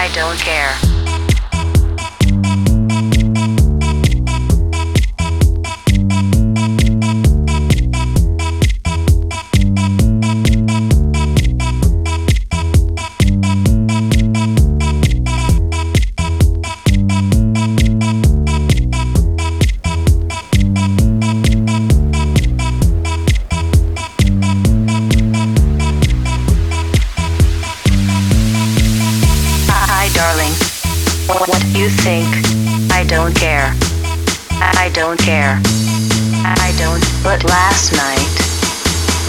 I don't care. I don't care. I don't. But last night,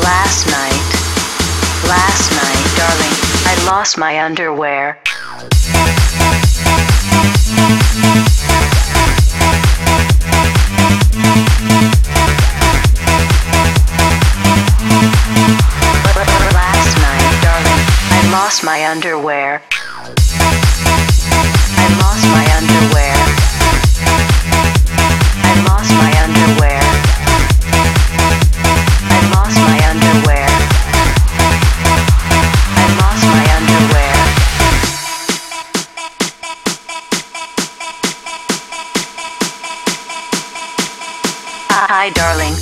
last night, last night, darling, I lost my underwear. But last night, darling, I lost my underwear. I lost my underwear. Hi, darling.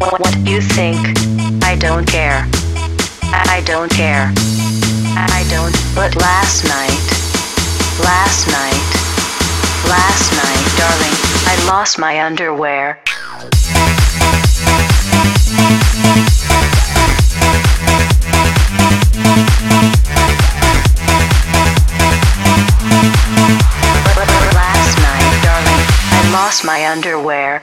What, you think? I don't care. I don't care. I don't. But last night. Last night, last night, darling, I lost my underwear. But last night, darling, I lost my underwear.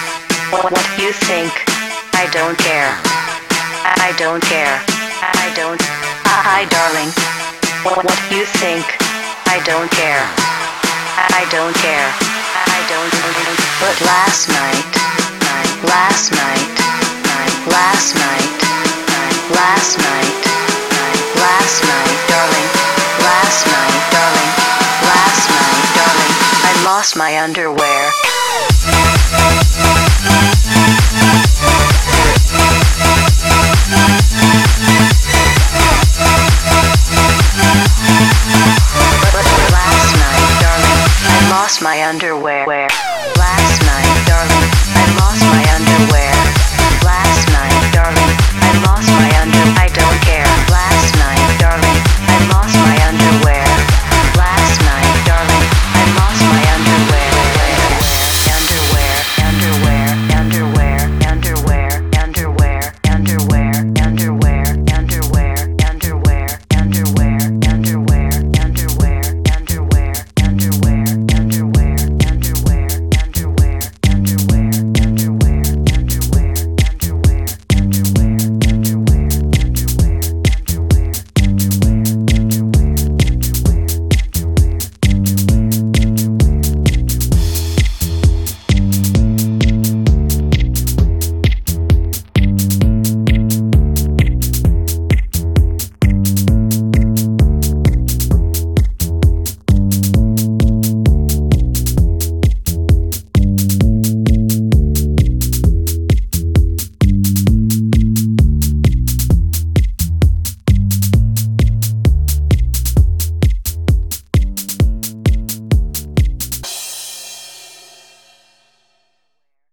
What, you think? I don't care. I don't care. I don't. Hi, darling. What, you think? I don't care. I don't care. I don't. But last night, last night, last night, last night, last night, darling, last night, darling, last night, darling, I lost my underwear.